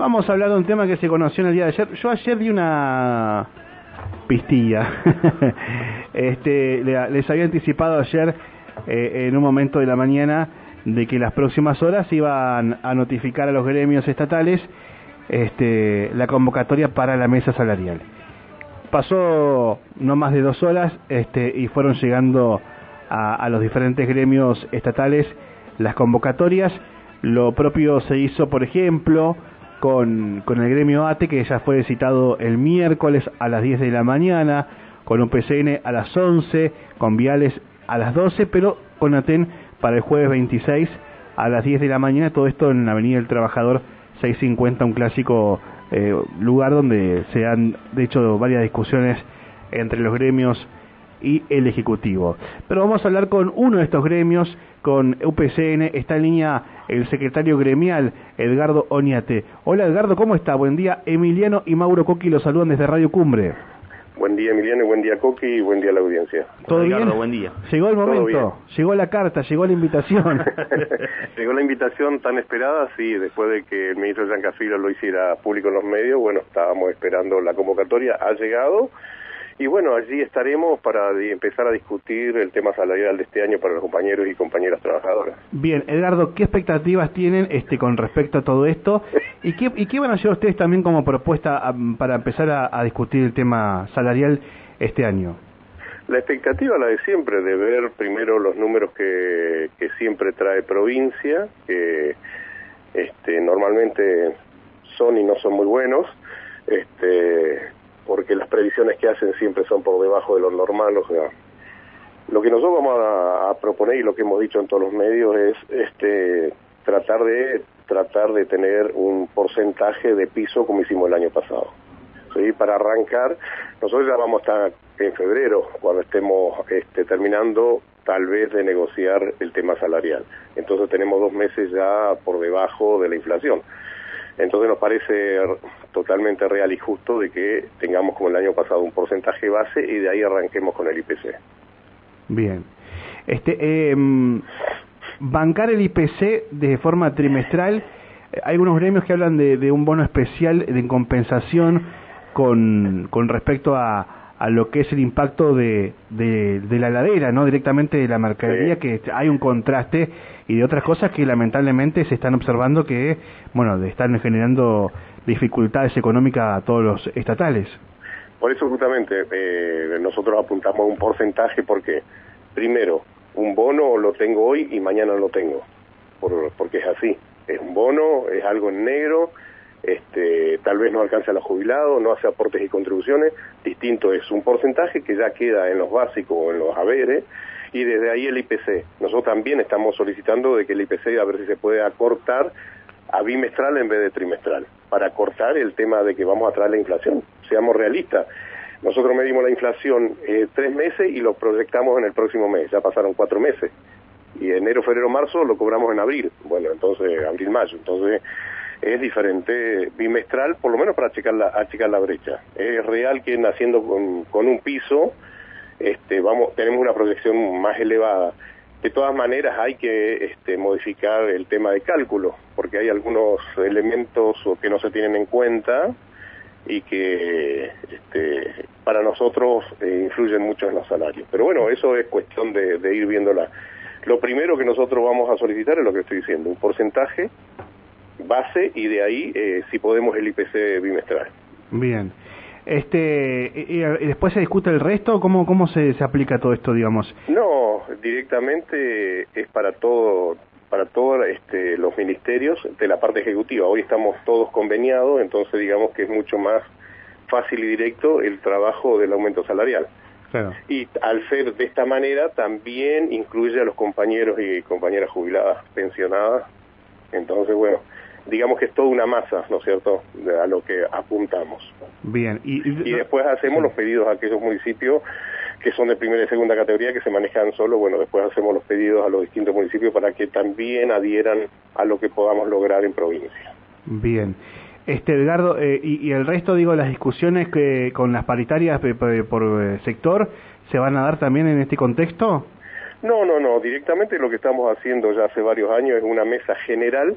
Vamos a hablar de un tema que se conoció en el día de ayer. Yo ayer vi una pistilla. este, les había anticipado ayer eh, en un momento de la mañana de que las próximas horas iban a notificar a los gremios estatales este, la convocatoria para la mesa salarial. Pasó no más de dos horas este, y fueron llegando a, a los diferentes gremios estatales las convocatorias. Lo propio se hizo, por ejemplo, con, con el gremio ATE, que ya fue citado el miércoles a las 10 de la mañana, con un PCN a las 11, con Viales a las 12, pero con ATEN para el jueves 26 a las 10 de la mañana, todo esto en la Avenida del Trabajador 650, un clásico eh, lugar donde se han, de hecho, varias discusiones entre los gremios y el Ejecutivo. Pero vamos a hablar con uno de estos gremios, con UPCN, está en línea el secretario gremial, Edgardo Oñate. Hola Edgardo, ¿cómo está? Buen día. Emiliano y Mauro Coqui los saludan desde Radio Cumbre. Buen día Emiliano, y buen día Coqui y buen día a la audiencia. ¿Todo bien? buen día. Llegó el momento, llegó la carta, llegó la invitación. llegó la invitación tan esperada, sí, después de que el ministro Giancafilo lo hiciera público en los medios, bueno, estábamos esperando la convocatoria, ha llegado y bueno, allí estaremos para empezar a discutir el tema salarial de este año para los compañeros y compañeras trabajadoras. Bien, Edgardo, ¿qué expectativas tienen este con respecto a todo esto? ¿Y qué, y qué van a hacer ustedes también como propuesta para empezar a, discutir el tema salarial este año? La expectativa la de siempre, de ver primero los números que, que siempre trae provincia, que este, normalmente son y no son muy buenos. Este, porque las previsiones que hacen siempre son por debajo de lo normal, o sea, lo que nosotros vamos a, proponer y lo que hemos dicho en todos los medios es este tratar de tratar de tener un porcentaje de piso como hicimos el año pasado. ¿sí? Para arrancar, nosotros ya vamos a estar en febrero, cuando estemos este, terminando tal vez de negociar el tema salarial. Entonces tenemos dos meses ya por debajo de la inflación. Entonces nos parece totalmente real y justo de que tengamos como el año pasado un porcentaje base y de ahí arranquemos con el IPC. Bien. Este, eh, bancar el IPC de forma trimestral, hay algunos gremios que hablan de, un bono especial de compensación con respecto a, a lo que es el impacto de, de, la ladera, no directamente de la mercadería, que hay un contraste y de otras cosas que lamentablemente se están observando que, bueno, están generando dificultades económicas a todos los estatales. Por eso justamente eh, nosotros apuntamos un porcentaje porque, primero, un bono lo tengo hoy y mañana lo tengo, porque es así, es un bono, es algo en negro, este, tal vez no alcance a los jubilados, no hace aportes y contribuciones, distinto es un porcentaje que ya queda en los básicos o en los haberes, y desde ahí el IPC. Nosotros también estamos solicitando de que el IPC a ver si se puede acortar a bimestral en vez de trimestral, para cortar el tema de que vamos a traer la inflación. Seamos realistas. Nosotros medimos la inflación eh, tres meses y lo proyectamos en el próximo mes. Ya pasaron cuatro meses. Y enero, febrero, marzo lo cobramos en abril. Bueno, entonces, abril, mayo. Entonces, es diferente bimestral, por lo menos para achicar la, achicar la brecha. Es real que naciendo con, un piso, este, vamos, tenemos una proyección más elevada. De todas maneras hay que este, modificar el tema de cálculo, porque hay algunos elementos que no se tienen en cuenta y que este, para nosotros eh, influyen mucho en los salarios. Pero bueno, eso es cuestión de ir viéndola. Lo primero que nosotros vamos a solicitar es lo que estoy diciendo, un porcentaje base y de ahí eh, si podemos el IPC bimestral. Bien. Este, y, después se discute el resto, ¿cómo, cómo se, se aplica todo esto, digamos? No, directamente es para todo para todos este, los ministerios de la parte ejecutiva. Hoy estamos todos conveniados, entonces digamos que es mucho más fácil y directo el trabajo del aumento salarial. Claro. Y al ser de esta manera también incluye a los compañeros y compañeras jubiladas, pensionadas. Entonces, bueno, digamos que es toda una masa, ¿no es cierto?, a lo que apuntamos. Bien. Y, después hacemos los pedidos a aquellos municipios que son de primera y segunda categoría, que se manejan solo, bueno, después hacemos los pedidos a los distintos municipios para que también adhieran a lo que podamos lograr en provincia. Bien. Este, Edgardo, eh, y, el resto, digo, las discusiones que con las paritarias por eh, sector, ¿se van a dar también en este contexto? No, no, no, directamente lo que estamos haciendo ya hace varios años es una mesa general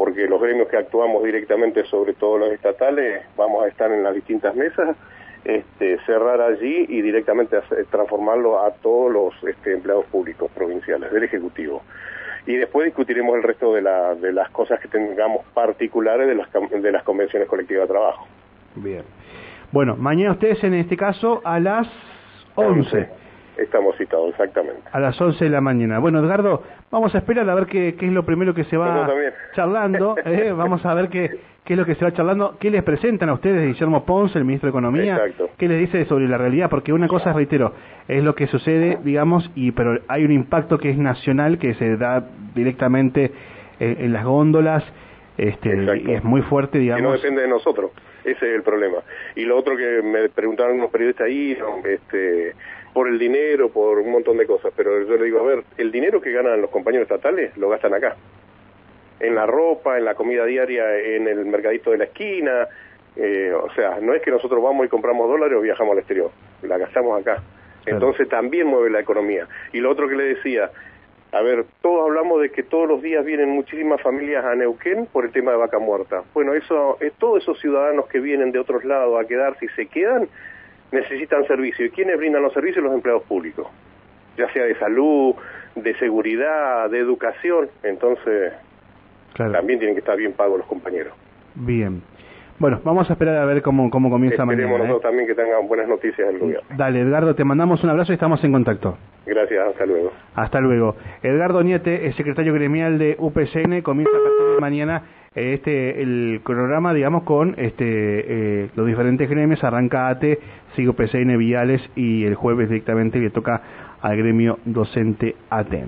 porque los gremios que actuamos directamente sobre todos los estatales vamos a estar en las distintas mesas, este, cerrar allí y directamente transformarlo a todos los este, empleados públicos provinciales del Ejecutivo. Y después discutiremos el resto de, la, de las cosas que tengamos particulares de las, de las convenciones colectivas de trabajo. Bien. Bueno, mañana ustedes en este caso a las 11. Estamos citados, exactamente. A las 11 de la mañana. Bueno, Edgardo, vamos a esperar a ver qué, qué es lo primero que se va charlando. Eh, vamos a ver qué, qué es lo que se va charlando. ¿Qué les presentan a ustedes, Guillermo Ponce, el ministro de Economía? Exacto. ¿Qué les dice sobre la realidad? Porque una cosa, reitero, es lo que sucede, digamos, y pero hay un impacto que es nacional, que se da directamente en, las góndolas. Este, y es muy fuerte, digamos. Que no depende de nosotros. Ese es el problema. Y lo otro que me preguntaron unos periodistas ahí, este, por el dinero, por un montón de cosas, pero yo le digo, a ver, el dinero que ganan los compañeros estatales lo gastan acá. En la ropa, en la comida diaria, en el mercadito de la esquina. Eh, o sea, no es que nosotros vamos y compramos dólares o viajamos al exterior, la gastamos acá. Entonces también mueve la economía. Y lo otro que le decía, a ver, todos hablamos de que todos los días vienen muchísimas familias a Neuquén por el tema de vaca muerta. Bueno, eso es todos esos ciudadanos que vienen de otros lados a quedarse y se quedan, necesitan servicio. ¿Y quiénes brindan los servicios? Los empleados públicos, ya sea de salud, de seguridad, de educación. Entonces, también tienen que estar bien pagos los compañeros. Bien. Bueno, vamos a esperar a ver cómo, cómo comienza mañana. Esperemos nosotros ¿eh? también que tengan buenas noticias el lugar. Dale, Edgardo, te mandamos un abrazo y estamos en contacto. Gracias, hasta luego. Hasta luego. Edgardo Niete, el secretario gremial de UPCN, comienza a partir de mañana eh, este el programa, digamos, con este eh, los diferentes gremios. Arranca ATE, sigue UPCN Viales y el jueves directamente le toca al gremio docente ATE.